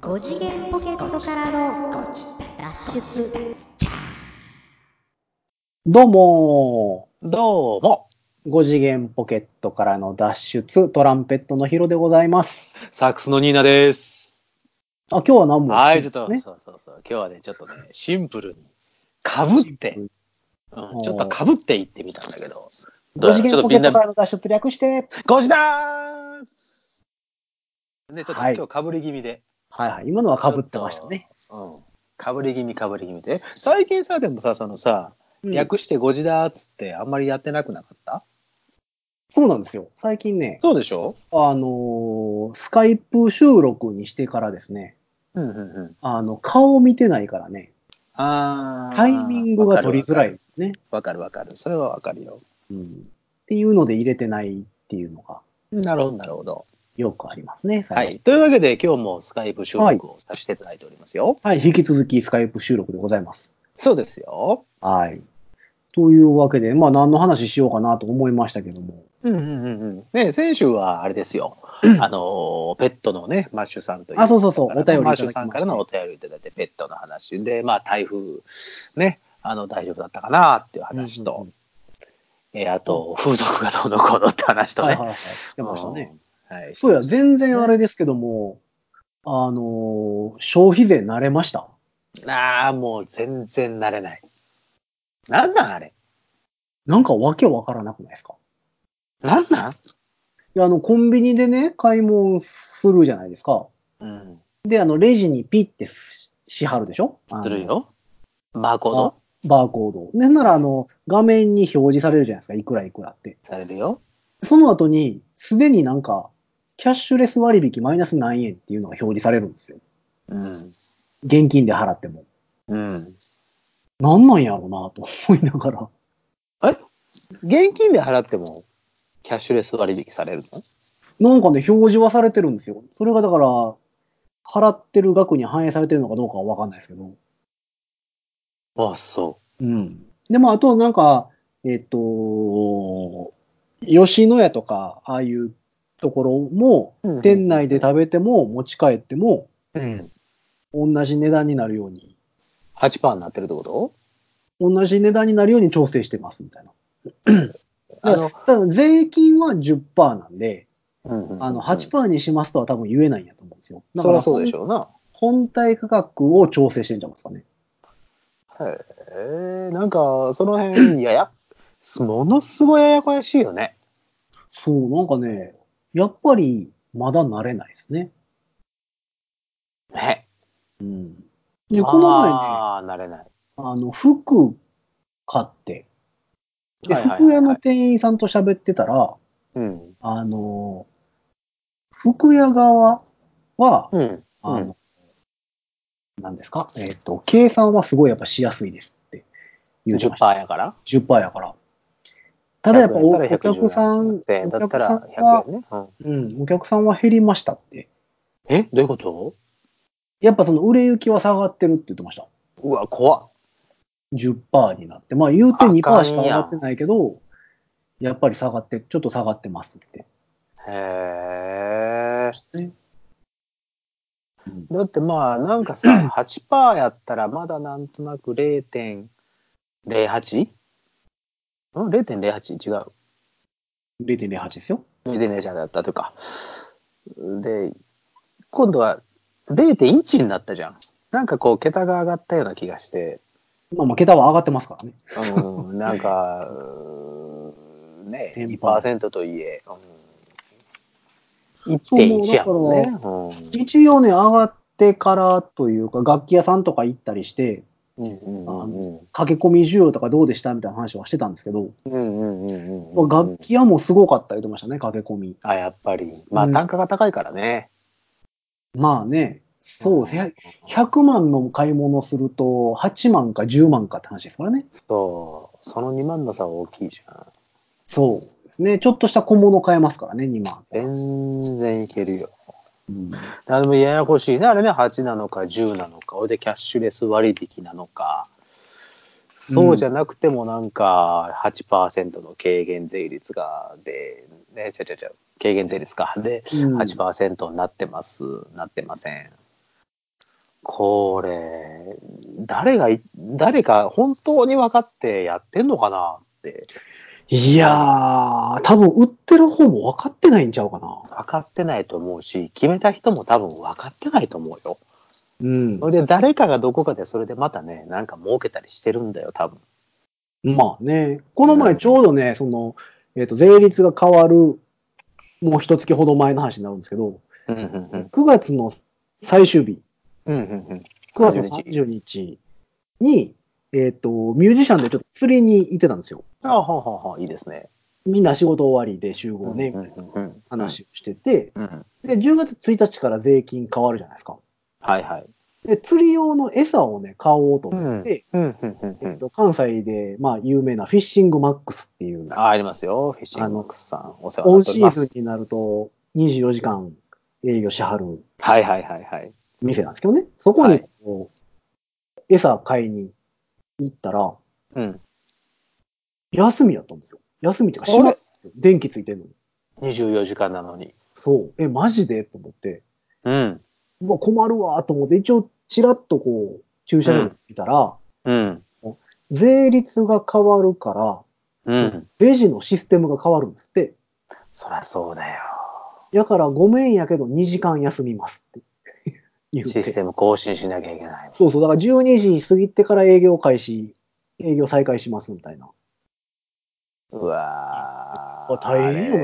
5次元ポケットからの脱出どうもどうも、5次元ポケットからの脱出トランペットのヒロでございます。サックスのニーナです。あ、今日は何も、はい、ちょっと、ね。そうそうそう、今日はね、ちょっとね、シンプルに、かぶって、うん、ちょっとかぶっていってみたんだけど、5次元ポケットからの脱出略して。ゴジだーね、ちょっとはい今日かぶり気味で。はいはい。今のは被ってましたね。うん。かぶり気味かぶり気味で。最近さ、でもさ、そのさ、うん略してゴジだーっつってあんまりやってなくなかった？そうなんですよ。最近ね、そうでしょ？あのースカイプ収録にしてからですね、うんうんうん。あの、顔を見てないからね、あータイミングが取りづらいね。わかるわかる。それはわかるよ。うん。っていうので入れてないっていうのがなるほど、なるほど。よくありますね。はい。というわけで、今日もスカイプ収録をさせていただいておりますよ。はい。引き続きスカイプ収録でございます。そうですよ。はい。というわけで、まあ何の話しようかなと思いましたけども。うんうんうんうん。ね、先週はあれですよ。あの、ペットのね、マッシュさんという。あそうそうそうお便りマッシュさんからのお便りをいただいて、ペットの話で、まあ、台風、ね、あの、大丈夫だったかなっていう話と、うんうんうんえーあと、風俗がどうのこうのって話とね。はいはいはい。出ましたね。うん。はい。そうや、全然あれですけども、あのー消費税慣れました？ああ、もう全然慣れない。なんなんあれ？なんかわけわからなくないですか？なんなん？いや、あの、コンビニでね、買い物するじゃないですか。うん。で、あの、レジにピッてししはるでしょ？するよ。バーコード？バーコード。で、なら、あの、画面に表示されるじゃないですか。いくらいくらって。されるよ。その後に、すでになんか、キャッシュレス割引マイナス何円っていうのが表示されるんですよ。うん。現金で払っても。うん。なんなんやろうなと思いながら。現金で払っても、キャッシュレス割引されるの？なんかね、表示はされてるんですよ。それがだから、払ってる額に反映されてるのかどうかはわかんないですけど。あそうん。でも、あとはなんか、えっ、と、吉野家とか、ああいうところも、う。店内で食べても持ち帰っても、うん。同じ値段になるように、8%になってるってこと？同じ値段になるように調整してますみたいな。あの、ただ、税金は10%なんで、うんうんあの、8%にしますとは多分言えないんやと思うんですよ。だから、そうでしょうな。本体価格を調整してんじゃないですかね。へえ、なんか、その辺、やや、ものすごいややこしいよね。そう、なんかね、やっぱりまだ慣れないですね。ね。うん。で、この前ね、ああ、なれない。あの、服買って、で、服屋の店員さんと喋ってたら、うん。あの、服屋側は、うん。あの、何ですか？えっ、と、計算はすごいやっぱしやすいですって言ってました。10%やから？10%やから。ただやっぱおお100円だったら客さん、110円だったらお客さんは100円ね。うんうん、お客さんは減りましたって。え？どういうこと？やっぱその売れ行きは下がってるって言ってました。うわ、怖っ。10%になって。まあ言うてあかん2%やんしか上がってないけど、やっぱり下がって、ちょっと下がってますって。へえ。ねうんだってまあなんかさ 8%やったらまだなんとなく 0.08? ん ?0.08 違う。0.08ですよ。0.08だったというか。で、今度は0.1になったじゃん。なんかこう桁が上がったような気がして、まあまあ桁は上がってますからね。うん、なんか、ね、10% 2%といえ、うん、1.1やもんね。うん一応ね、上がってからというか、楽器屋さんとか行ったりして、うんうんうんうん駆け込み需要とかどうでしたみたいな話はしてたんですけど、うんうんうんうんうん楽器屋もすごかった言ってましたね、駆け込み。あ、やっぱり。まうんあ単価が高いからね。まあね、そう、へ100万の買い物すると、8万か10万かって話ですからね。そう。その2万の差は大きいじゃん。そうですね。ちょっとした小物買えますからね、2万。全然いけるよ。うんあでもややこしいね。あれね、8なのか10なのか、でキャッシュレス割引なのか。そうじゃなくてもなんか8%の軽減税率がでね、違う違う違う、軽減税率か。で、うん8%になってます、なってません。これ、誰がい、誰か本当に分かってやってんのかなって、いやー、多分売ってる方も分かってないんちゃうかな。分かってないと思うし、決めた人も多分分かってないと思うよ。うんそ。れで誰かがどこかでそれでまたね、なんか儲けたりしてるんだよ、多分。まあね、この前ちょうどね、その、えっ、と、税率が変わる、もう一月ほど前の話になるんですけど、うんうんうん。9月の最終日、うんうんうん。9月の30日に、えっ、と、ミュージシャンでちょっと釣りに行ってたんですよ。あははは、いいですね。みんな仕事終わりで集合ね、うんうんうん。話をしてて。で、10月1日から税金変わるじゃないですか。はいはい。で、釣り用の餌をね、買おうと思って、関西で、まあ、有名なフィッシングマックスっていう、あ、ありますよ。フィッシングマックスさん。お世話オンになっております。シーズンになると24時間営業しはるはいはいはいはい。店なんですけどね。そこにはいこう、餌買いに行ったら、うん。休みやったんですよ。休みっていうか、あれ？閉まってる電気ついてんのに。24時間なのに。そう。え、マジで？と思って。うん。うわ、困るわと思って、一応、ちらっとこう、駐車場に見たら、うん。税率が変わるから、うん。レジのシステムが変わるんですって。そりゃそうだよ。だから、ごめんやけど、2時間休みますって。システム更新しなきゃいけない。そうそう。だから12時過ぎてから営業開始、営業再開しますみたいな。うわーあ大変よ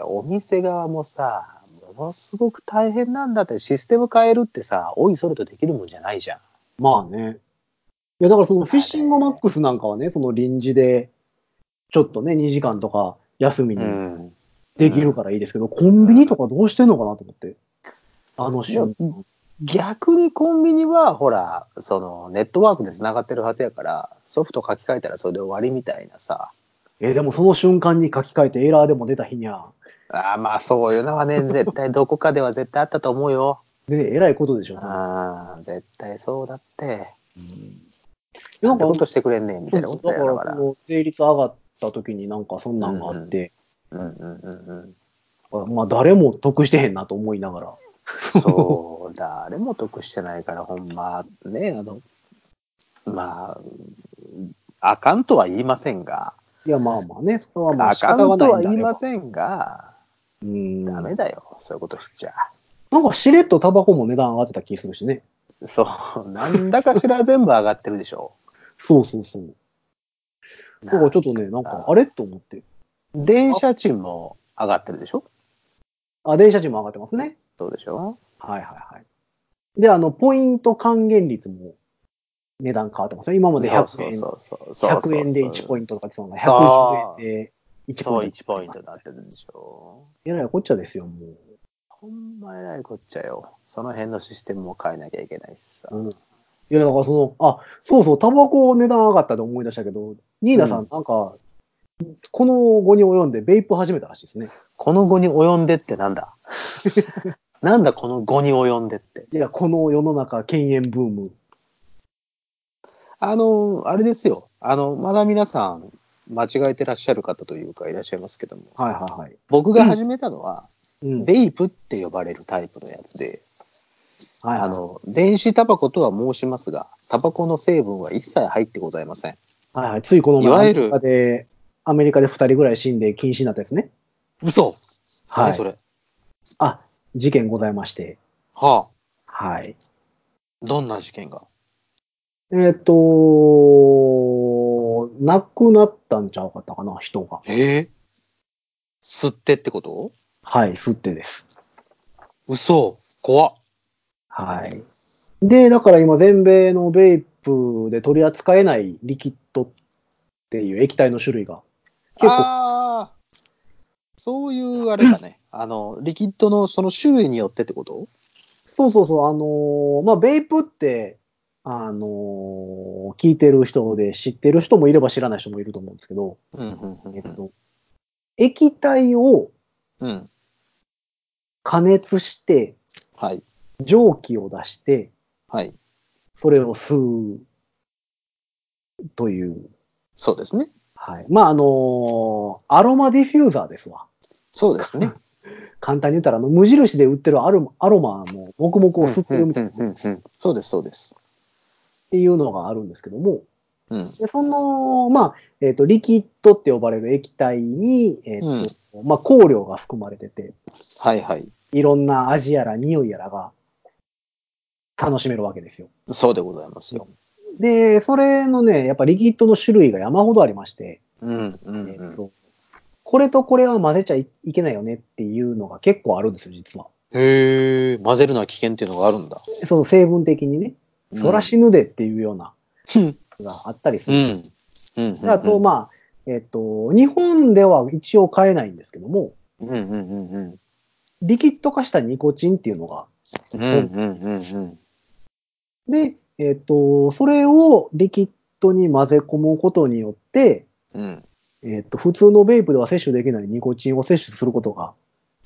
なお店側もさ、ものすごく大変なんだって、システム変えるってさ、おいそれとできるもんじゃないじゃん。まあね。いや、だからそのフィッシングマックスなんかはね、その臨時で、ちょっとね、2時間とか休みうにん。できるからいいですけど、コンビニとかどうしてんのかなと思って。あの瞬間。逆にコンビニは、ほら、その、ネットワークで繋がってるはずやから、ソフト書き換えたらそれで終わりみたいなさ。え、でもその瞬間に書き換えてエラーでも出た日にゃ、ああ、まあそういうのはね、絶対どこかでは絶対あったと思うよ。ね、えらいことでしょ。ああ、絶対そうだって。なかなんんてことしてくれんねんみたいなことだから、やだから。この税率上がった時になんかそんなんがあって、うんうんうんうん。まあ誰も得してへんなと思いながら。そう、誰も得してないから、ほんま、ね、あの、まあ、あかんとは言いませんが、いや、まあまあね、それはまああ仕方がかんとは言いませんが、うん。ダメだよ、そういうことしちゃ。なんかしれっとタバコも値段上がってた気するしね。そう、なんだかしら全部上がってるでしょ。そうそうそう。だからちょっとね、なんか、あれと思って。電車賃も上がってるでしょあ、電車賃も上がってますね。そうでしょ？はいはいはい。で、あの、ポイント還元率も値段変わってますね。今まで100円。そうそうそう100円で1ポイントとかってそうなあ110円で1そう、ポイント。1ポイントになってるんでしょえらいこっちゃですよ、もう。ほんま偉いこっちゃよ。その辺のシステムも変えなきゃいけないしさ。うん。いや、だからその、あ、そうそう、タバコ値段上がったで思い出したけど、ニーナさんなんか、この後に及んでベイプ始めたらしいですね。この後に及んでってなんだ？なんだこの後に及んでって？いや、この世の中、禁煙ブーム。あの、あれですよ。あの、まだ皆さん間違えてらっしゃる方というかいらっしゃいますけども、はいはいはい。僕が始めたのは、うん。ベイプって呼ばれるタイプのやつで、はいはいあの、電子タバコとは申しますが、タバコの成分は一切入ってございません。はいはい。ついこの前、いわゆるで、アメリカで2人ぐらい死んで禁止になったやつね。嘘はい何それあ、事件ございまして。はあ、はい。どんな事件が？えっ、と、亡くなったんちゃうかったかな、人が。ええ吸ってってこと？はい、吸ってです。嘘怖っ。はい。で、だから今、全米のベイプで取り扱えないリキッドっていう液体の種類が結構、ああ、そういうあれかね。あの、リキッドのその種類によってってこと？そうそうそう、あのーまあ、ベイプって、あのー聞いてる人で知ってる人もいれば知らない人もいると思うんですけど、うんうんうんえっと、液体をうん。うん。加熱して、はい。蒸気を出して、はい。それを吸うという、そうですね。はい。まあ、あのーアロマディフューザーですわ。そうですね。簡単に言ったら、あの、無印で売ってるアロアロマの黙々を吸ってるみたいなっうんうんうんうんそうです、そうです。ていうのがあるんですけども、うん。でその、まあ、えっ、と、リキッドって呼ばれる液体に、えっ、と、まあ、香料が含まれてて、はいはい。いろんな味やら匂いやらが楽しめるわけですよ。そうでございますよ。で、それのね、やっぱリキッドの種類が山ほどありまして、うんうんうん。えっと、これとこれは混ぜちゃいいけないよねっていうのが結構あるんですよ、実は。へえ、混ぜるのは危険っていうのがあるんだ。その成分的にね、そら死ぬでっていうような、うんがあったりすうる。ん。うん。であと、まあ、えっ、と、日本では一応買えないんですけども、うんうんうんうん。リキッド化したニコチンっていうのが、うんうんうんうん。で、えっ、と、それをリキッドに混ぜ込むことによって、うん。えっ、と、普通のベイプでは摂取できないニコチンを摂取することが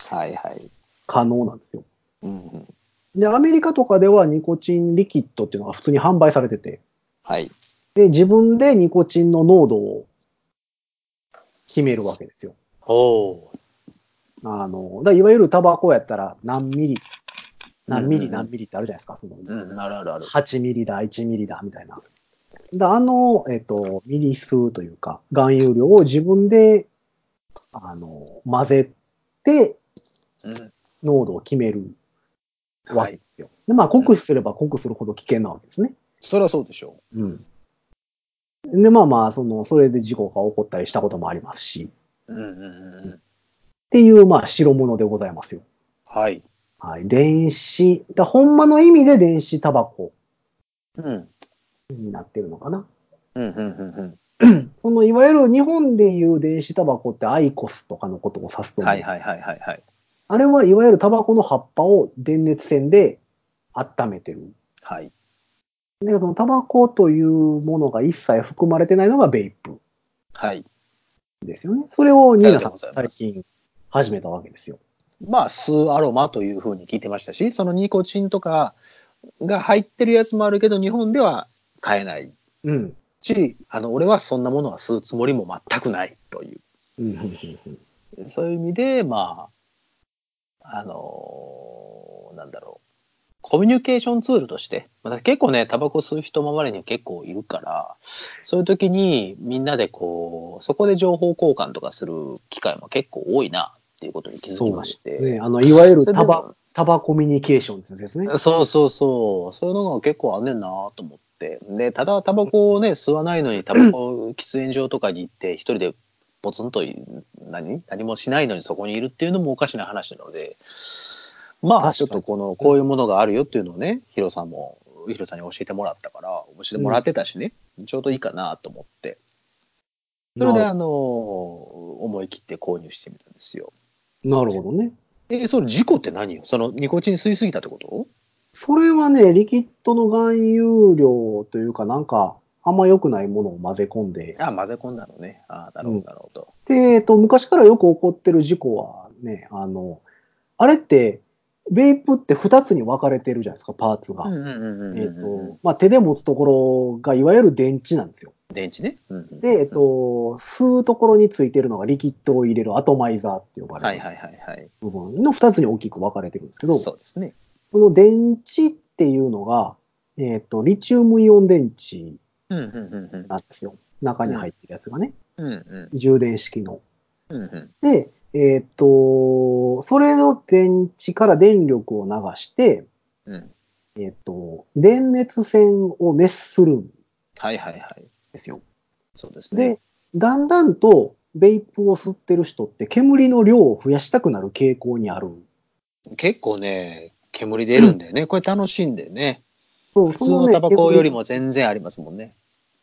はいはい。可能なんですよ。うんうん。で、アメリカとかではニコチンリキッドっていうのが普通に販売されてて、はい。で、自分でニコチンの濃度を決めるわけですよ。おお。あの、だいわゆるタバコやったら何ミリ、何ミリ何ミリってあるじゃないですか。そのうん、あるあるある。8ミリだ、1ミリだ、みたいな。だあの、えっ、と、ミリ数というか、含有量を自分で、あの、混ぜて、うん。濃度を決めるわはい。けですよ。で、まあ、濃くすれば濃くするほど危険なわけですね。そりゃそうでしょうん。で、まあまあ、その、それで事故が起こったりしたこともありますし、う。うんうんうんうん。っていう、まあ、代物でございますよ。はい。はい。電子、だほんまの意味で電子タバコうん。になってるのかな。うんうんうんうん。その、いわゆる日本でいう電子タバコってアイコスとかのことを指すと思う。はいはいはいはいはい。あれはいわゆるタバコの葉っぱを電熱線で温めてる。はい。で、そのタバコというものが一切含まれてないのがベイプはい。ですよね。それをニーナさんが最近始めたわけですよ。まあ、吸うアロマというふうに聞いてましたし、そのニコチンとかが入ってるやつもあるけど、日本では買えないうん。し、あの、俺はそんなものは吸うつもりも全くないという。うんそういう意味で、まあ、あのーなんだろう。コミュニケーションツールとして、まあ、結構ね、タバコ吸う人周りには結構いるから、そういう時にみんなでこう、そこで情報交換とかする機会も結構多いなっていうことに気づきまして。ね、あの、いわゆるタバ、タバコミュニケーションですね。そうそうそう。そういうのが結構あんねんなと思って。で、ただタバコをね、吸わないのにタバコ喫煙所とかに行って一人でポツンとい何？何もしないのにそこにいるっていうのもおかしな話なので、まあちょっとこの、こういうものがあるよっていうのをね、ヒロさんも、ヒロさんに教えてもらったから、教えてもらってたしね、ちょうどいいかなと思って。それでなあの、思い切って購入してみたんですよ。なるほどね。え、その事故って何よ？そのニコチン吸いすぎたってこと？それはね、リキッドの含有量というか、なんか、あんま良くないものを混ぜ込んで、あ、混ぜ込んだのね。あなるほど、なるほど。で、えっと、昔からよく起こってる事故はね、あの、あれって、ベイプって2つに分かれてるじゃないですか、パーツが。えっと、まあ、手で持つところがいわゆる電池なんですよ。電池ね。うんうんで、えっと、吸うところについてるのがリキッドを入れるアトマイザーって呼ばれるはいはいはいはい。部分の2つに大きく分かれてるんですけど、そうですね。この電池っていうのが、えっと、リチウムイオン電池なんですよ。中に入ってるやつがね。うん。うんうん充電式の。うんうん。で、えっと、それの電池から電力を流して、うん。えっと、電熱線を熱するんはいはいはい。ですよ。そうですねで。、だんだんと、ベイプを吸ってる人って煙の量を増やしたくなる傾向にある。結構ね、煙出るんだよね。これ楽しいんだよね。そう普通のタバコよりも。も全然ありますもんね。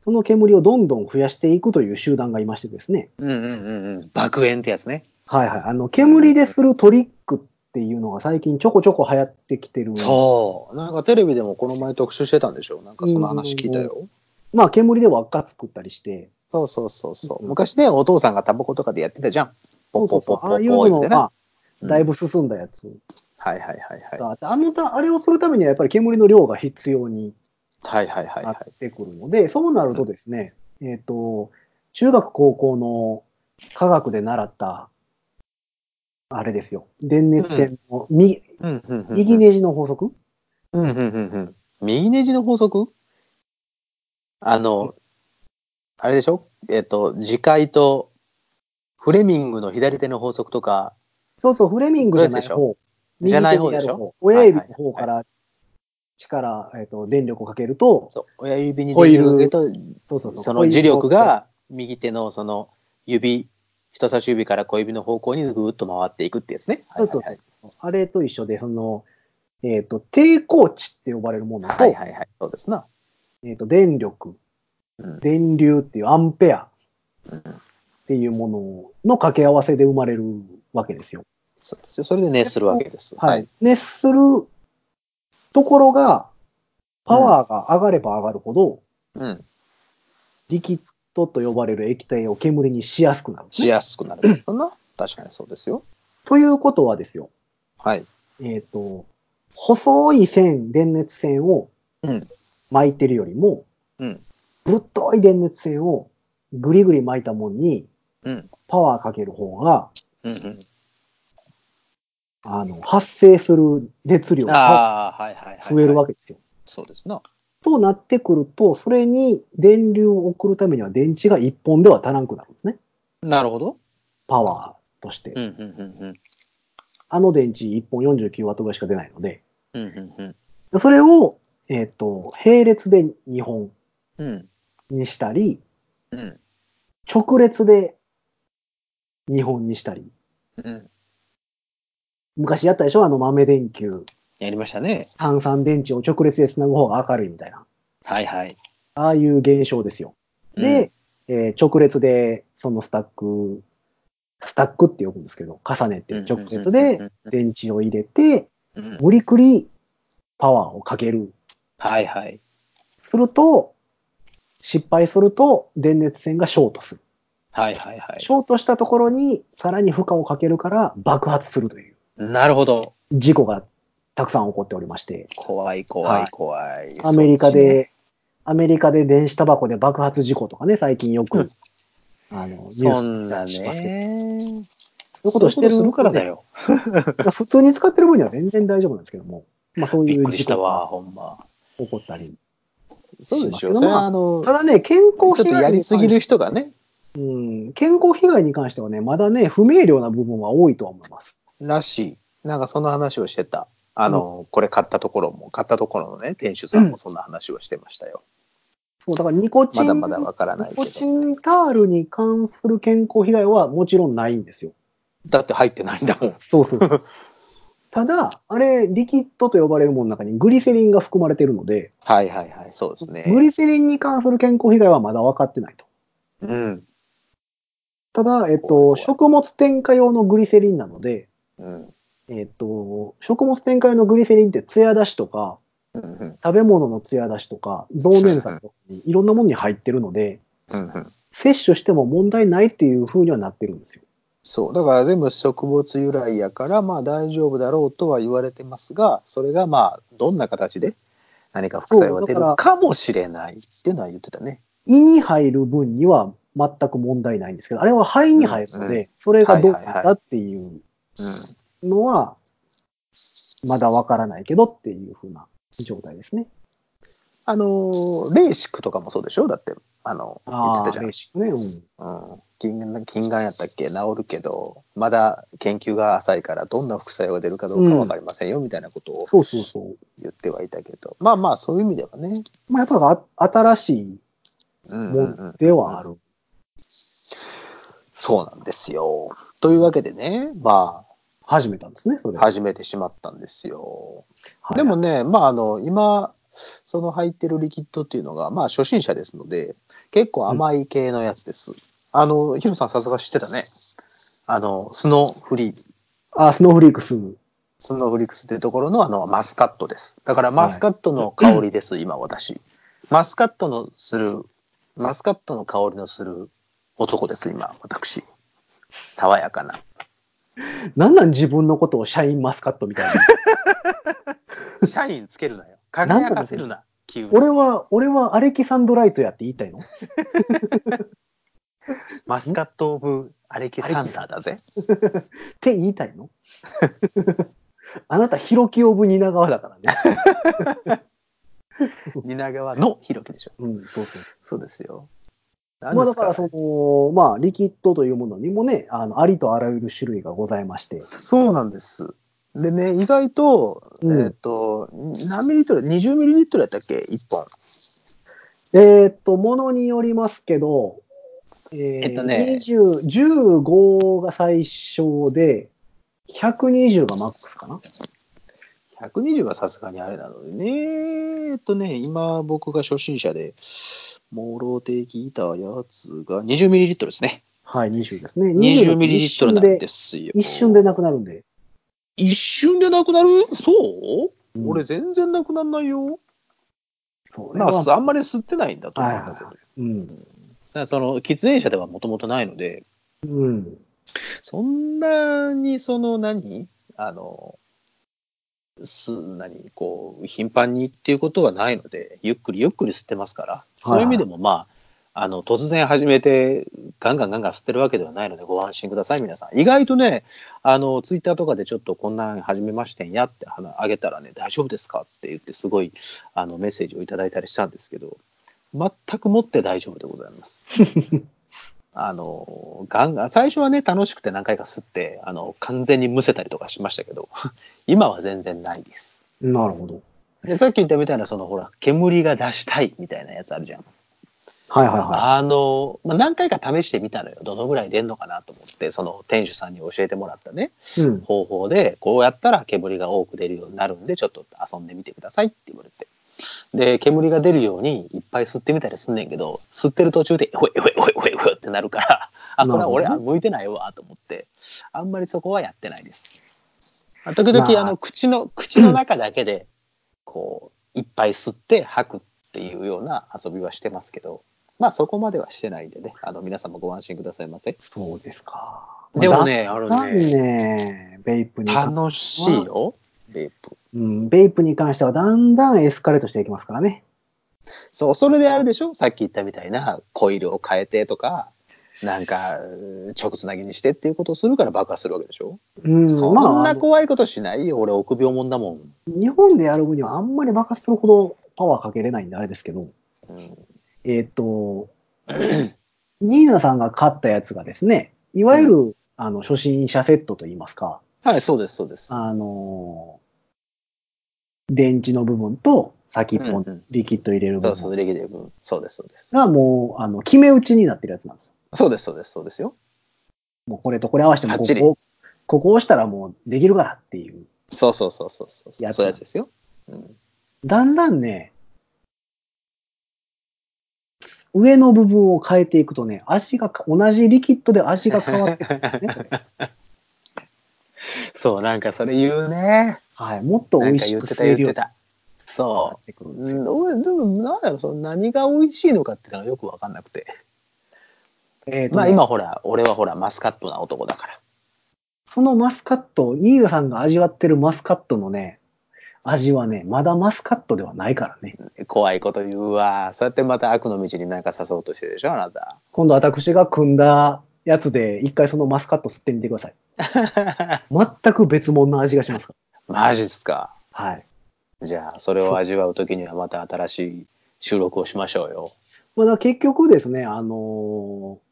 その煙をどんどん増やしていくという集団がいましてですね。うんうんうんうん。爆炎ってやつね。はいはい。あの、煙でするトリックっていうのが最近ちょこちょこ流行ってきてる。そう。なんかテレビでもこの前特集してたんでしょなんかその話聞いたよ。まあ、煙で輪っか作ったりして。そうそうそうそう。うん昔ね、お父さんがタバコとかでやってたじゃん。ポッポッポッポああいう。のだいぶ進んだやつはいはいはいはい。があのた、あれをするためにはやっぱり煙の量が必要にはいはいはいなっはい。てくるので、そうなるとですね、えっ、と、中学高校の科学で習ったあれですよ。電熱線の右,、うんうんうん右。ネジの法則うんうんうんうん。右ネジの法則あの、あれでしょ？えっと、次回とフレミングの左手の法則とか、そうそう、フレミングじゃないど方。じゃない方でしょ？親指の方から力、えっと、電力をかけると、そう、親指に電力をかけるそうそうそう。と、その磁力が右手のその指、人差し指から小指の方向にぐーっと回っていくってやつね。そうそうはいそう。あれと一緒で、その、えっ、と、抵抗値って呼ばれるものと、はいはいはい。そうですな。えっ、と、電力、うん電流っていうアンペアうんっていうものの掛け合わせで生まれるわけですよ。そうですよ。それで熱するわけです。はい。。熱するところが、パワーが上がれば上がるほど、うん。リキッドと呼ばれる液体を煙にしやすくなるね、しやすくなるんですな。確かにそうですよ。ということはですよ、はい。えっ、と、細い線、電熱線をうん巻いてるよりも、うん。ぶっとい電熱線をぐりぐり巻いたもんにうん。パワーかける方が、うんうん。あの、発生する熱量がああ、はいはいはい、はい。増えるわけですよ。そうですな。となってくると、それに電流を送るためには電池が1本では足らんくなるんですね。なるほど。パワーとして。あの電池1本49ワットぐらいしか出ないので、うんうんうん。それを、えっ、と、並列で2本うん。にしたり、うん。直列で2本にしたり。うん。昔やったでしょ？あの豆電球。やりましたね。炭酸電池を直列で繋ぐ方が明るいみたいな。はいはい。ああいう現象ですよ。で、えー直列でそのスタック、スタックって呼ぶんですけど、重ねてうん、直列で、電池を入れて、うん無理くりパワーをかける。はいはい。すると、失敗すると電熱線がショートする。はいはいはいシ。ョートしたところにさらに負荷をかけるから爆発するというなるほど。事故がたくさん起こっておりまして、怖い怖はいい怖い。アメリカそっちね。で、アメリカで電子タバコで爆発事故とかね、最近よく、うんあの、ニュースそんなしますけどね。そういうことしてるからだよ。普通に使ってる分には全然大丈夫なんですけども、まあそうびっいうくりしたわ、ほんま。起こったり。そうですけどそれはあの、ただね、健ちょっと康被害やりすぎる人がね、うん、健康被害に関してはね、まだね、不明瞭な部分は多いとは思います。らしい。なんかその話をしてた。あの、これ買ったところも、買ったところのね、店主さんもそんな話をしてましたよ。そう、だからニコチン、まだまだわからないニコ。チンタールに関する健康被害はもちろんないんですよ。だって入ってないんだもん。そうそう。ただ、あれ、リキッドと呼ばれるものの中にグリセリンが含まれているので、はいはいはい、そうですグね。リセリンに関する健康被害はまだ分かってないと。うん。ただ、えっと、食物添加用のグリセリンなので、うん。えっと、食物添加用のグリセリンってツヤ出しとか、うんうん。食べ物のツヤ出しとか、増粘剤とかに いろんなものに入ってるので、うんうん。摂取しても問題ないっていう風にはなってるんですよ。そう。だから全部植物由来やから、まあ大丈夫だろうとは言われてますが、それがまあ、どんな形で何か副作用が出るかもしれないっていうのは言ってたね。胃に入る分には全く問題ないんですけど、あれは肺に入るので、うんうんそれがどうだっていううん。のは、まだわからないけどっていう風な状態ですね。あのー、レーシックとかもそうでしょ？だって、あの、言ああ、ってたじゃんレー。シックね。うん。うん、金金眼やったっけ？治るけどまだ研究が浅いからどんな副作用が出るかどうか分かりませんよ、みたいなことをそうそうそう。言ってはいたけどまあまあそういう意味ではね、まあ、やっぱあ新しいうんもんではある。そうなんですよというわけでねま始めたんですね、それ。あ始めてしまったんですよ、はいでも、ねまああの今その入ってるリキッドっていうのがまあ初心者ですので結構甘い系のやつです、あのヒロさんさすが知ってたねあのスノーフリーあ、スノーフリークス。スノーフリックスっていうところのあのマスカットです。だからマスカットの香りです、今私。マスカットのする、マスカットの香りのする男です、今、私。爽やかな。なんなん自分のことをシャインマスカットみたいな。シャインつけるなよ。輝かせるな、急に。俺は、俺はアレキサンドライトやって言いたいの？マスカット・オブ・アレキサンダーだぜ。って言いたいの？あなた、ヒロキオブ蜷川だからね。蜷川のひろきでしょ。うん、そうそう。そうですよ。まあだからその、まあリキッドというものにもね、あの、ありとあらゆる種類がございまして。そうなんです。でね、意外と、うんえっ、と、何ミリリットル ?20 ミリリットルやったっけ ?1 本。えーっと、ものによりますけど、えーえっとね20 15が最小で、120がマックスかな？120はさすがにあれなのでね。えっとね、今僕が初心者で、もろてきたやつが20ミリリットルですね。はい、20ですね。20ミリリットルなんでですよ。一瞬でなくなるんで。一瞬でなくなる？そう、うん。俺全然なくならないよ。そうあんまり吸ってないんだと思うんだけど。うん。さあその喫煙者ではもともとないので、うん。そんなにその何？あの、す、何？こう、頻繁にっていうことはないので、ゆっくりゆっくり吸ってますから、そういう意味でもまあ、あの、突然始めて、ガンガンガンガン吸ってるわけではないので、ご安心ください、皆さん。意外とね、あの、ツイッターとかでちょっとこんなん始めましてんやってあげたらね、大丈夫ですかって言って、すごい、あの、メッセージをいただいたりしたんですけど、全くもって大丈夫でございます。あの、ガンガン、最初はね、楽しくて何回か吸って、あの、完全にむせたりとかしましたけど、今は全然ないです。なるほど。で、さっき言ったみたいな、そのほら、煙が出したいみたいなやつあるじゃん。はいはいはあの、まあ、何回か試してみたのよ。どのぐらい出んのかなと思って、その店主さんに教えてもらったね、い。うん。方法で、こうやったら煙が多く出るようになるんで、ちょっと遊んでみてくださいって言われて。で、煙が出るようにいっぱい吸ってみたりすんねんけど、吸ってる途中で、ほいほいほいほいほいってなるから、あ、これは俺は向いてないわと思って、あんまりそこはやってないです。あ時々、まああの、口の、口の中だけで、こう、いっぱい吸って吐くっていうような遊びはしてますけど、まあそこまではしてないんでね、あの、皆様ご安心くださいませ。そうですか。でもね、あだんだんのね、ね、ベイプに関楽しいよ、ベープ。うん、ベイプに関してはだんだんエスカレートしていきますからね。そう、それであるでしょ？さっき言ったみたいなコイルを変えてとか、なんか、直つなぎにしてっていうことをするから爆破するわけでしょ、うん、そんまあな怖いことしないよ。俺、臆病もんだもん。日本でやる分にはあんまり爆発するほどパワーかけれないんであれですけど、うん。えっ、と、ニーナさんが買ったやつがですね、いわゆる、あの初心者セットといいますか、はい、そうです、そうです。あのー電池の部分と先っぽのうんうんリキッド入れる部そうそう、分レギュレー分。そうです、そうです。がもう、あの、決め打ちになってるやつなんですよ。そうです、そうです、そうですよ。もうこれとこれ合わせてもここ、ここ押したらもうできるからっていう。そうそうそうそうそう。やつそういうやつですよ。うん。だんだんね、上の部分を変えていくとね、味がか、同じリキッドで味が変わってくるんですね。そう、なんかそれ言うね。はい。もっと美味しか言ってた、言く吸えるよ。そう。ですよ。うん、俺でも、なんやろ、その何が美味しいのかっていうのがよくわかんなくて。えーとねまあ今ほら、俺はほら、マスカットな男だから。そのマスカット、ニーナさんが味わってるマスカットのね、味はね、まだマスカットではないからね。怖いこと言うわ。そうやってまた悪の道になんか誘おうとしてるでしょ、あなた。今度私が組んだやつで、一回そのマスカット吸ってみてください。全く別物の味がしますかマジっすか。ら。はい。じゃあ、それを味わうときにはまた新しい収録をしましょうよ。まあ、だ結局ですね、あのー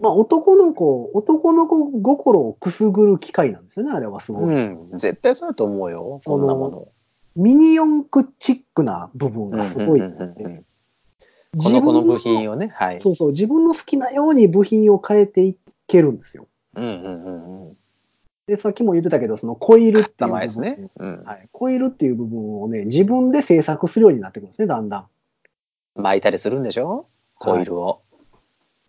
まあ男の子、男の子心をくすぐる機会なんですよね、あれはすごい。うん、絶対そうだと思うよ、こんなもの。ミニ四駆チックな部分がすごい。うんうんうんうんこの子の部品をね、はい。そうそう、自分の好きなように部品を変えていけるんですよ。うんうんうんうん。で、さっきも言ってたけど、そのコイルっていうですね。うん。はい。コイルっていう部分をね、自分で制作するようになってくるんですね、だんだん。巻いたりするんでしょ？コイルを。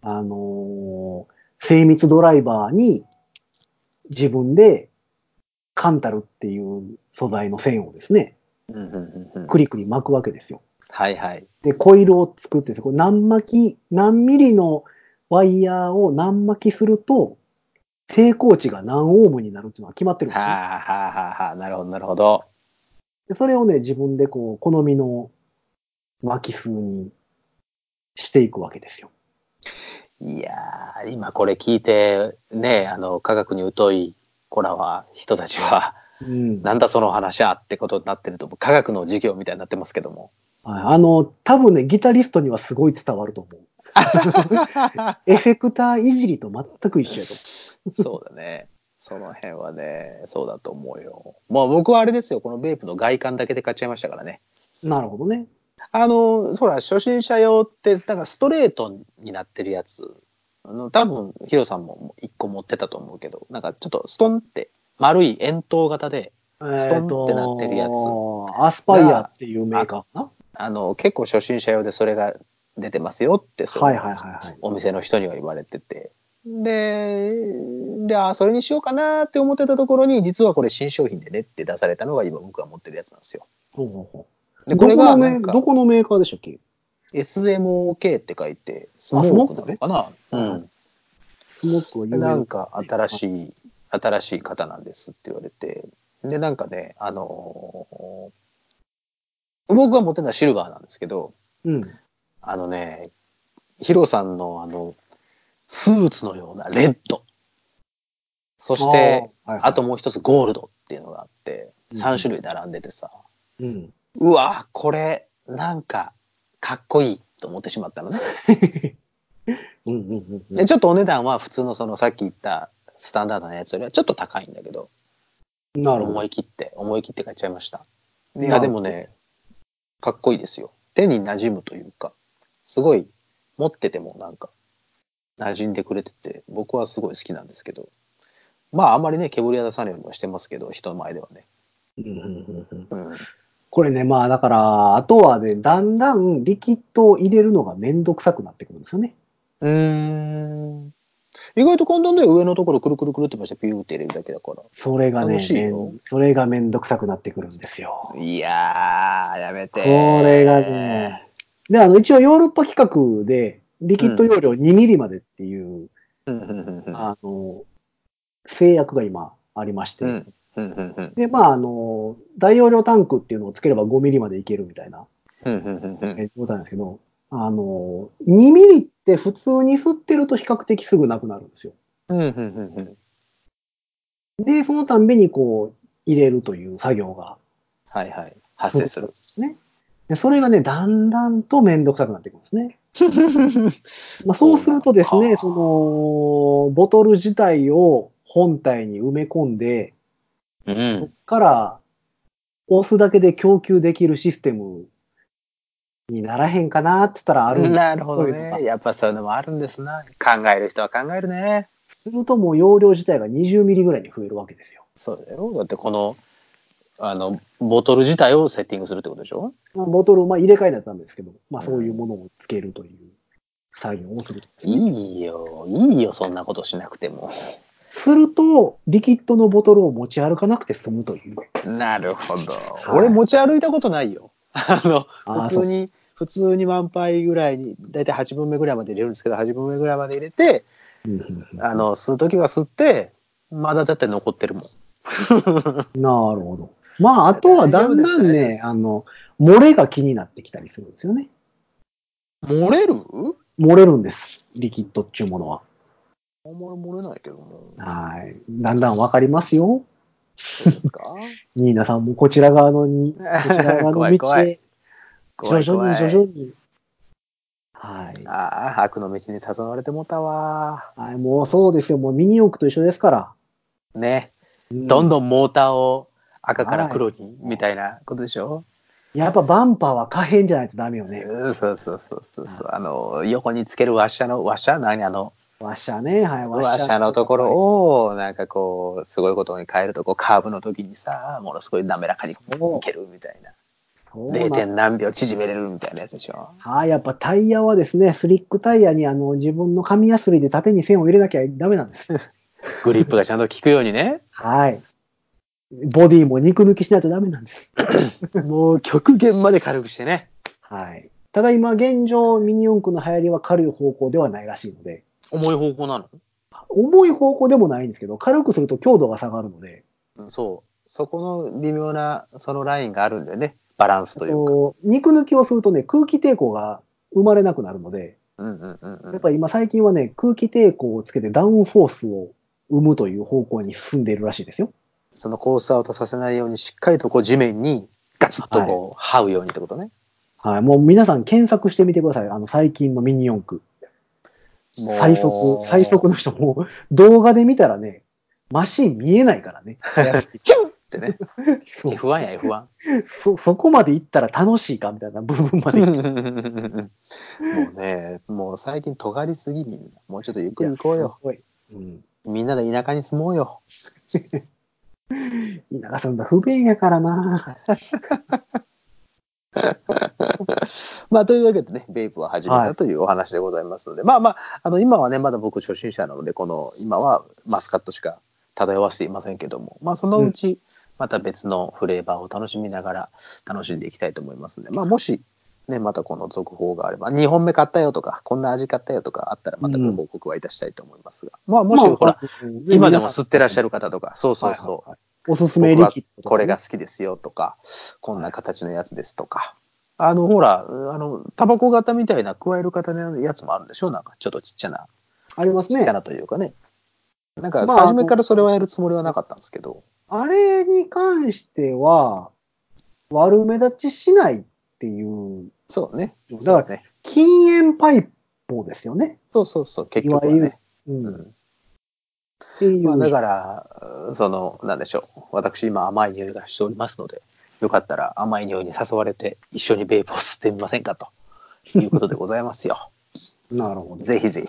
あのー精密ドライバーに自分でカンタルっていう素材の線をですね、うんうんうんうんクリクリ巻くわけですよ。はいはい。で、コイルを作って、これ何巻き、何ミリのワイヤーを何巻きすると、抵抗値が何オームになるっていうのが決まってるんですね。はあはあはあはあ、なるほどなるほど。でそれをね、自分でこう、好みの巻き数にしていくわけですよ。いやー、今これ聞いて、ね、あの、科学に疎い子らは、人たちは、うん。なんだその話はってことになってると、科学の授業みたいになってますけども。はいあの、多分ね、ギタリストにはすごい伝わると思う。エフェクターいじりと全く一緒やとそうだね。その辺はね、そうだと思うよ。まあ僕はあれですよ、このベープの外観だけで買っちゃいましたからね。思う。なるほどね。あの、ほら、初心者用って、なんかストレートになってるやつ。あの、多分、ヒロさんも一個持ってたと思うけど、なんかちょっとストンって丸い円筒型で、ストンってなってるやつえーとアスパイアっていうメーカーかあの、結構初心者用でそれが出てますよって、そな。うはいはいはいはい。お店の人には言われてて。で、で、あ、それにしようかなって思ってたところに、実はこれ新商品でねって出されたのが今僕が持ってるやつなんですよ。ほうほうほで、うこれがなんかどこのメーカーでしたっけ？SMOK って書いて、スモークなのかな、うん。スモークは有名なんか新しい、新しい方なんですって言われて。で、なんかね、あのー僕が持ってるのはシルバーなんですけど、うん。あのね、ヒロさんのあの、スーツのようなレッド。そして、あー、はいはいあともう一つゴールドっていうのがあって、うん3種類並んでてさ、うん。うわ、これ、なんか、かっこいいと思ってしまったのね。うんうんうんうん。で、ちょっとお値段は普通のそのさっき言ったスタンダードなやつよりはちょっと高いんだけど、なるほど。思い切って、思い切って買っちゃいました。いや、でもね、かっこいいですよ。手に馴染むというか、すごい、持っててもなんか、馴染んでくれてて、僕はすごい好きなんですけど、まあ、あんまりね、煙は出さないようにはしてますけど、人の前ではね。うん。これね、まあだから、あとはね、だんだんリキッドを入れるのがめんどくさくなってくるんですよね。うーん。意外と簡単だよ。上のところくるくるくるってましてピューって入れるだけだから。それがね、それがめんどくさくなってくるんですよ。いやー、やめて。これがね、で、あの、一応ヨーロッパ規格で、リキッド容量2ミリまでっていう、うん。あの、制約が今ありまして、うんうんうんうんで、まあ、あの、大容量タンクっていうのをつければ5ミリまでいけるみたいな、うんうんうんうんえ状態なんですけど、あの、2ミリって普通に吸ってると比較的すぐなくなるんですよ。うんうんうんうんで、そのたんびにこう、入れるという作業がはいはい。発生する。ね。でそれがね、だんだんとめんどくさくなってくるんですね。まあ、そうするとですね、その、ボトル自体を本体に埋め込んで、うそっん。から押すだけで供給できるシステムにならへんかなって言ったらあるんですなるほどね。やっぱそういうのもあるんですな。考える人は考えるね。するともう容量自体が20ミリぐらいに増えるわけですよ。そうだよ。だってこの、あの、ボトル自体をセッティングするってことでしょ？まあ、ボトルをまあ入れ替えになったんですけど、まあそういうものをつけるという作業をするね。いいよ。いいよ。そんなことしなくても。すると、リキッドのボトルを持ち歩かなくて済むという。なるほど。い俺持ち歩いたことないよ。あの、あー普通に、普通に満杯ぐらいに、だいたい8分目ぐらいまで入れるんですけど、8分目ぐらいまで入れて、あの、吸うときは吸って、まだだって残ってるもん。なるほど。まあ、あとはだんだんね、すあの、漏れが気になってきたりするんですよね。漏れる？漏れるんです。リキッドっていうものは。あんまり漏れないけども。はい。だんだんわかりますよ。そうですか？ニーナさんもこちら側のに、こちら側のい怖いへ、怖い徐々に怖い徐々に。はい。ああ、悪の道に誘われてもたわ。はい、もうそうですよ。もうミニ四駆と一緒ですから。ね。うんどんどんモーターを赤から黒に、みたいなことでしょ、やっぱバンパーは可変じゃないとダメよね。うん、そうそうそうそうそう。あの、横につけるワッシャーの、ワッシャー何？あの、ワッシャーね。はい、ワッシャーのところを、なんかこう、すごいことに変えると、こう、カーブの時にさ、ものすごい滑らかにいけるみたいな。0. そうなん点何秒縮めれるみたいなやつでしょ。はい、やっぱタイヤはですね、スリックタイヤにあの自分の紙やすりで縦に線を入れなきゃダメなんです。グリップがちゃんと効くようにね。はい。ボディも肉抜きしないとダメなんです。もう極限まで軽くしてね。はい。ただ今現状ミニ四駆の流行りは軽い方向ではないらしいので、重い方向なの？重い方向でもないんですけど、軽くすると強度が下がるので、そう。そこの微妙な、そのラインがあるんだよね。バランスというか。肉抜きをするとね、空気抵抗が生まれなくなるので、うんうんうんうんやっぱり今最近はね、空気抵抗をつけてダウンフォースを生むという方向に進んでいるらしいですよ。そのコースアウトさせないようにしっかりとこう地面にガツッとこう這うようにってことね。はい。もう皆さん検索してみてください。あの、最近のミニ四駆。最速、最速の人も動画で見たらね、マシン見えないからね。キュンってね。そう F1 や F1。そ、そこまで行ったら楽しいかみたいな部分まで。もうね、もう最近尖りすぎみんな。もうちょっとゆっくり行こうよ。うん。みんなで田舎に住もうよ。田舎さんだ不便やからな。まあ、というわけでね、ベイプを始めたというお話でございますので、まあまあ、あの、今はね、まだ僕初心者なので、この、今はマスカットしか漂わせていませんけども、まあ、そのうち、また別のフレーバーを楽しみながら楽しんでいきたいと思いますので、まあ、もし、ね、またこの続報があれば、2本目買ったよとか、こんな味買ったよとかあったら、またご報告はいたしたいと思いますが、まあ、もし、ほら、今でも吸ってらっしゃる方とか、そうそうそう、はいはいはいおすすめリキッドねこれが好きですよとか、こんな形のやつですとか。あの、ほら、あの、タバコ型みたいな加える方のやつもあるんでしょ？なんか、ちょっとちっちゃな、ありますね。ちっちゃなというかね。なんか、まあ初めからそれはやるつもりはなかったんですけど。あれに関しては、悪目立ちしないっていう、そうね。だからね。禁煙パイプですよね。そうそうそう、結局はいわゆるうんていう。まあ、だから、その、なんでしょう。私今甘い匂いがしておりますので、よかったら甘い匂いに誘われて一緒にベープを吸ってみませんかということでございますよ。なるほど。ぜひぜひ。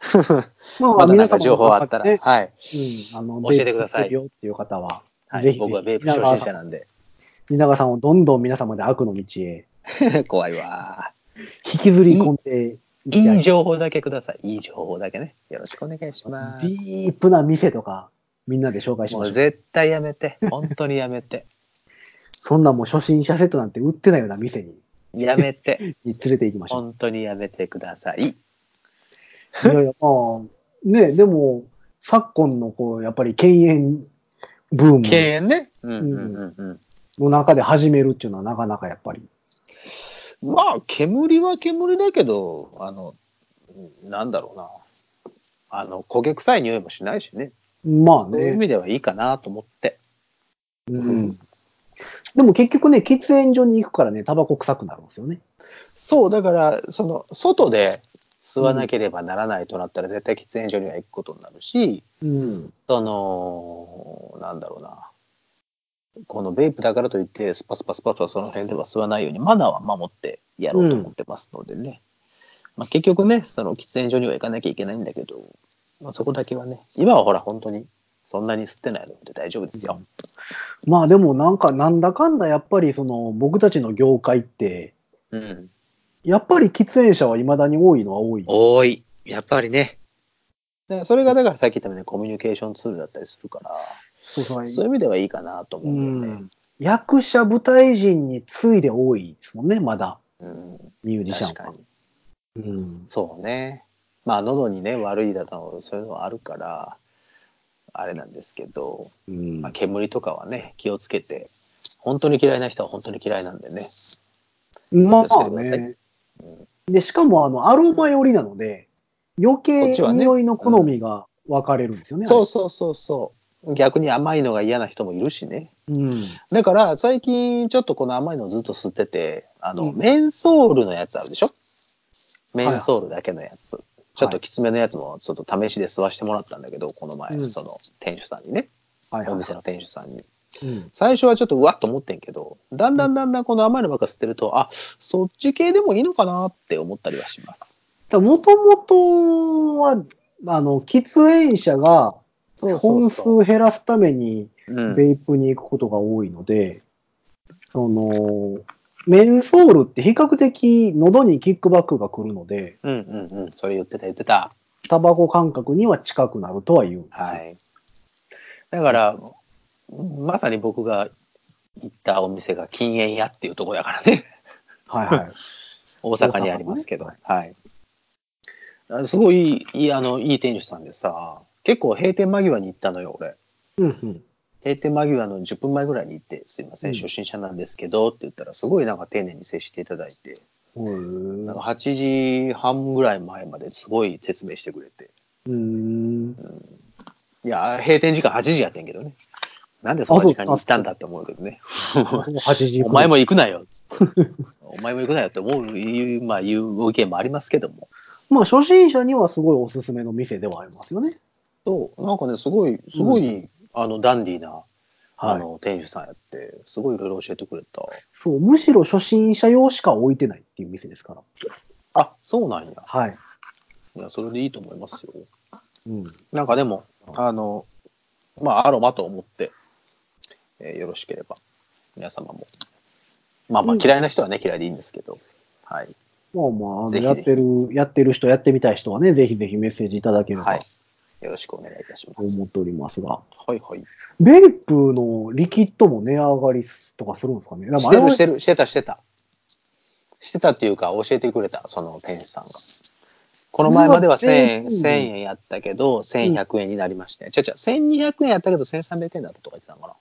ま まだなんか情報あったら、ねはい。うん、あの、教えてくださいよっていう方は、はいぜひ僕はベープ初心者なんで。蜷川さんをどんどん皆様で悪の道へ怖いわ。引きずり込んでいいい情報だけください。いい情報だけね。よろしくお願いします。ディープな店とか、みんなで紹介しもましょう。う絶対やめて。本当にやめて。そんなもう初心者セットなんて売ってないような店にやめて。に連れて行きましょう。本当にやめてください。いやいや、まあ、ね、でも、昨今のこう、やっぱり敬遠ブーム敬遠ね。うんうんうんうん。の中で始めるっていうのはなかなかやっぱり。まあ、煙は煙だけど、あの、なんだろうな。あの、焦げ臭い匂いもしないしね。まあそういう意ね。味ではいいかなと思って。うん。でも結局ね、喫煙所に行くからね、タバコ臭くなるんですよね。そう、だから、その、外で吸わなければならないとなったら、絶対喫煙所には行くことになるし、うん。その、なんだろうな。このベイプだからといって、スパスパスパスはその辺では吸わないように、マナーは守ってやろうと思ってますのでね。まあ、結局ね、その喫煙所には行かなきゃいけないんだけど、まあ、そこだけはね、今はほら、本当にそんなに吸ってないので大丈夫ですよ。まあでもなんか、なんだかんだやっぱりその、僕たちの業界って、うん。やっぱり喫煙者は未だに多いのは多い。多い。やっぱりね。でそれがだからさっき言ったようにコミュニケーションツールだったりするから、そういう意味ではいいかなと思ううんだよね。ん。役者、舞台人に次いで多いですもんね、まだ、うん、ミュージシャンは。うん。そうね。まあ、喉にね、悪いだとそういうのはあるから、あれなんですけど、うんまあ、煙とかはね、気をつけて、本当に嫌いな人は本当に嫌いなんでね。まあ気をつけてくださいね。で、しかも、あの、アロマ寄りなので、余こ計匂いの好みが分かれるんですよね。そうそうそうそう。逆に甘いのが嫌な人もいるしね。う。うん。だから、最近ちょっとこの甘いのをずっと吸ってて、あの、うんメンソールのやつあるでしょ？メンソールだけのやつ。ちょっときつめのやつもちょっと試しで吸わしてもらったんだけど、この前、うんその店主さんにね、はいはいお店の店主さんに。うん。最初はちょっとうわっと思ってんけど、だんだんだんだんこの甘いのばっか吸ってると、あ、そっち系でもいいのかなって思ったりはします。もともとは、あの、喫煙者が本数減らすためにうん。ベイプに行くことが多いので、その、メンソールって比較的喉にキックバックが来るので、うんうんうん。それ言ってた言ってた。タバコ感覚には近くなるとは言うんですよ。はい。だから、まさに僕が行ったお店が禁煙屋っていうところだからね。はいはい。大阪にありますけど。大はい。あすごいいい、あの、いい店主さんでさ、結構閉店間際に行ったのよ、俺。うんうん。閉店間際の10分前ぐらいに行って、すいません、うん初心者なんですけどって言ったら、すごいなんか丁寧に接していただいて、うん。なんか8時半ぐらい前まですごい説明してくれて。うん。いや、閉店時間8時やってんけどね。なんでその時間に行ったんだって思うけどね。8時お前も行くなよっつって。お前も行くなよって思う、いうまあ、いうご意見もありますけども。まあ、初心者にはすごいおすすめの店ではありますよね。そう、なんかね、すごい、すごい、あの、ダンディーな、あはい。の、店主さんやって、すごいいろいろ教えてくれた。そう、むしろ初心者用しか置いてないっていう店ですから。あ、そうなんや。はい。いや、それでいいと思いますよ。うん。なんかでも、あの、まあ、アロマと思って、えーよろしければ、皆様も。まあまあ、うん嫌いな人はね、嫌いでいいんですけど、はい。まあまあ、あのやってる、やってる人、やってみたい人はね、ぜひぜひメッセージいただければはい。よろしくお願いいたします。と思っておりますが。はいはい。ベイプのリキッドも値上がりとかするんですかね？してる、してる、してた、してた。してたっていうか、教えてくれた、その店主さんが。この前までは1000円、うん1000円やったけど、1100円になりまして。ちゃちゃ、1200円やったけど、1300円だったとか言ってたのかな。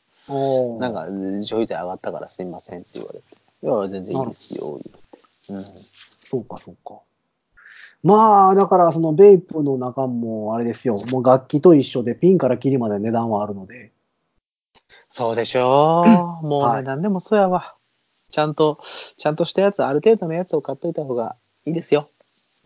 なんか、消費税上がったからすいませんって言われて。いや、全然いいですよ、言って。うん。そうか、そうか。まあ、だから、そのベイプの中も、あれですよ、もう楽器と一緒で、ピンからキリまで値段はあるので、そうでしょう。もうはいね、何でもそうやわ。ちゃんと、ちゃんとしたやつ、ある程度のやつを買っといた方がいいですよ。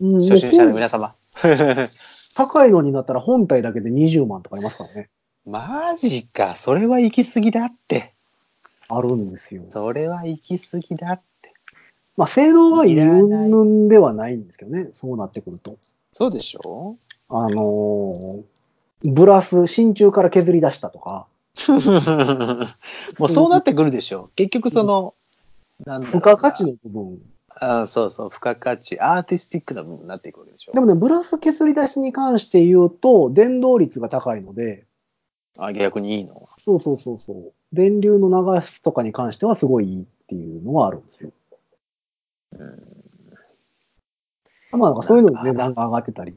うん初心者の皆様。高いのになったら本体だけで20万とかありますからね。マジか。それは行き過ぎだって。あるんですよ。それは行き過ぎだって。まあ、性能が云々ではないんですけどね、そうなってくると。そうでしょ？あのーブラス、真鍮から削り出したとか、もうそうなってくるでしょ。結局その、うな付加価値の部分。あそうそう、付加価値、アーティスティックな部分になっていくわけでしょ。でもね、ブラス削り出しに関して言うと、電動率が高いので、あ逆にいいの？そうそうそうそう。電流の流すとかに関してはすごいいいっていうのがあるんですよ。うん、まあ、そういうのに値段が上がってたり。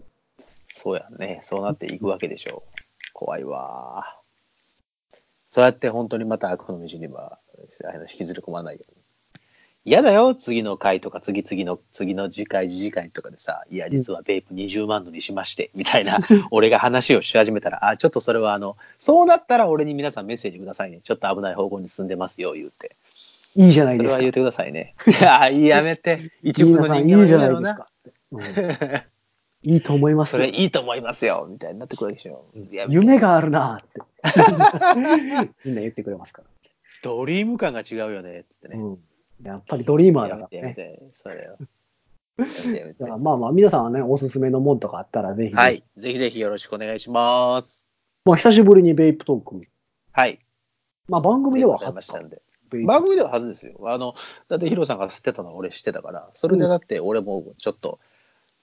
そうやね。そうなっていくわけでしょう。怖いわ。そうやって本当にまた悪の道にはあの引きずり込まないように。嫌だよ。次の回とか次々の次の次回次次回とかでさ、いや実はベイプ20万のにしまして、みたいな俺が話をし始めたら、あ、ちょっとそれはあの、そうなったら俺に皆さんメッセージくださいね。ちょっと危ない方向に進んでますよ、言うて。いいじゃないですか。それは言ってくださいね。いや、やめて。一部の人間はいいいじゃないですか。うんいいと思いますそよれいいと思いますよ、みたいになってくるでしょ。夢があるなって。みんな言ってくれますかドリーム感が違うよねってら。ね。うん、やっぱりドリーマーだからそれを。やめてやめてだからまあまあ、皆さんはね、おすすめのもんとかあったらぜひ、はい。ぜひぜひよろしくお願いします。まあ、久しぶりにベイプトーク。はい。まあ、番組では初かしたんで。番組でははずですよ。あの、だってヒロさんが吸ってたのは俺知ってたから、それでだって俺もちょっと、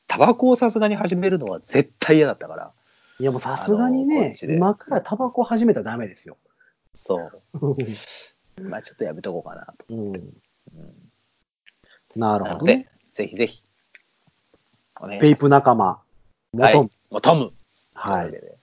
タバコをさすがに始めるのは絶対嫌だったから。いや、もうさすがにね今からタバコ始めたらダメですよ。そう。まあちょっとやめとこうかなと。うん、うんなるほどね。、ぜひぜひ。お願いしますベイプ仲間、元、はい。もうトム。はいとうわけで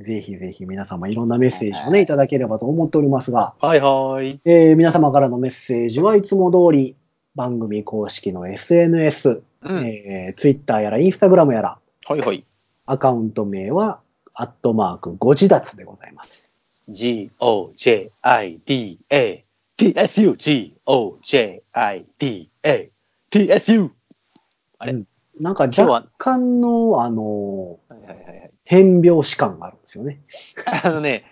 ぜひぜひ皆様いろんなメッセージをね、いただければと思っておりますが、はいはい。えー皆様からのメッセージはいつも通り番組公式の SNS、うん。えー、Twitter やら Instagram やら、はいはい。アカウント名は、アットマーク、ご自立でございます。G-O-J-I-D-A T-S-U G-O-J-I-D-A T-S-U あれ？うんなんか若干の、あのはいはいはいはい。変拍子感があるんですよね。あのね、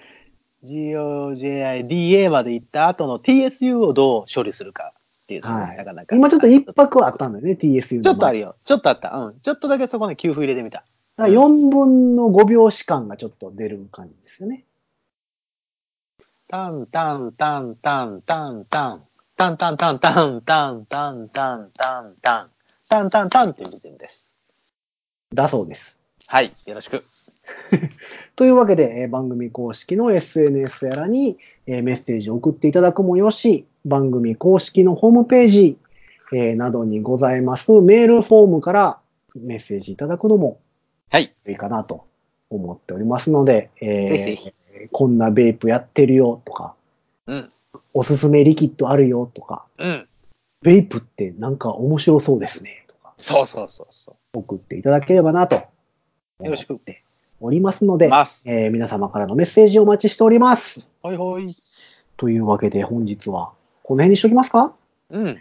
G-O-J-I-D-A まで行った後の TSU をどう処理するかっていうのがね、はいなかなか。今ちょっと一泊あったんだよね、TSU。ちょっとあるよ。ちょっとあった。うん。ちょっとだけそこね、給付入れてみた。4分の5拍子感がちょっと出る感じですよね。タンタンタンタンタンタン。タンタンタンタンタンタンタンタンタン。タンタンタンっていうリズムです。だそうです。はい。よろしく。というわけで、えー番組公式の SNS やらに、えーメッセージを送っていただくもよし、番組公式のホームページ、えーなどにございますメールフォームからメッセージいただくのもはい。いいかなと思っておりますので、えーぜひぜひこんなベープやってるよとか、うん。おすすめリキッドあるよとか、うん。ベイプってなんか面白そうですね、とかそうそうそうそ送っていただければなと。よよろしくっておりますので。えー皆様からのメッセージをお待ちしております。はいはい。というわけで本日はこの辺にしときますか？うん。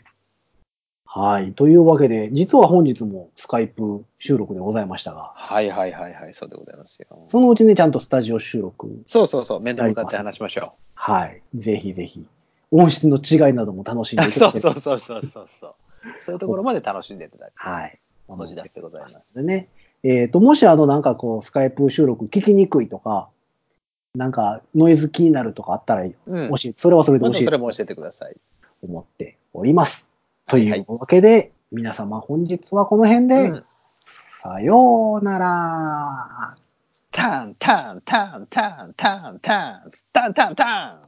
はい。というわけで、実は本日もスカイプ収録でございましたが、はいはいはいはい、そうでございますよ。そのうちね、ちゃんとスタジオ収録、そうそうそう、面と向かって話しましょはい。ぜひぜひ、音質の違いなども楽しんでう。いただけそうそうそうそうそうそう。そういうところまで楽しんでいただいて、はい。文字出しでございます。でね。えっ、と、もしあの、なんかこう、スカイプ収録聞きにくいとか、なんかノイズ気になるとかあったら、うん。もし、それはそれで教えてそれも教えてください。と思っております。とはいはいいうわけで、皆様本日はこの辺で、うんさようなら。タンタンタンタンタンタンタンタンタン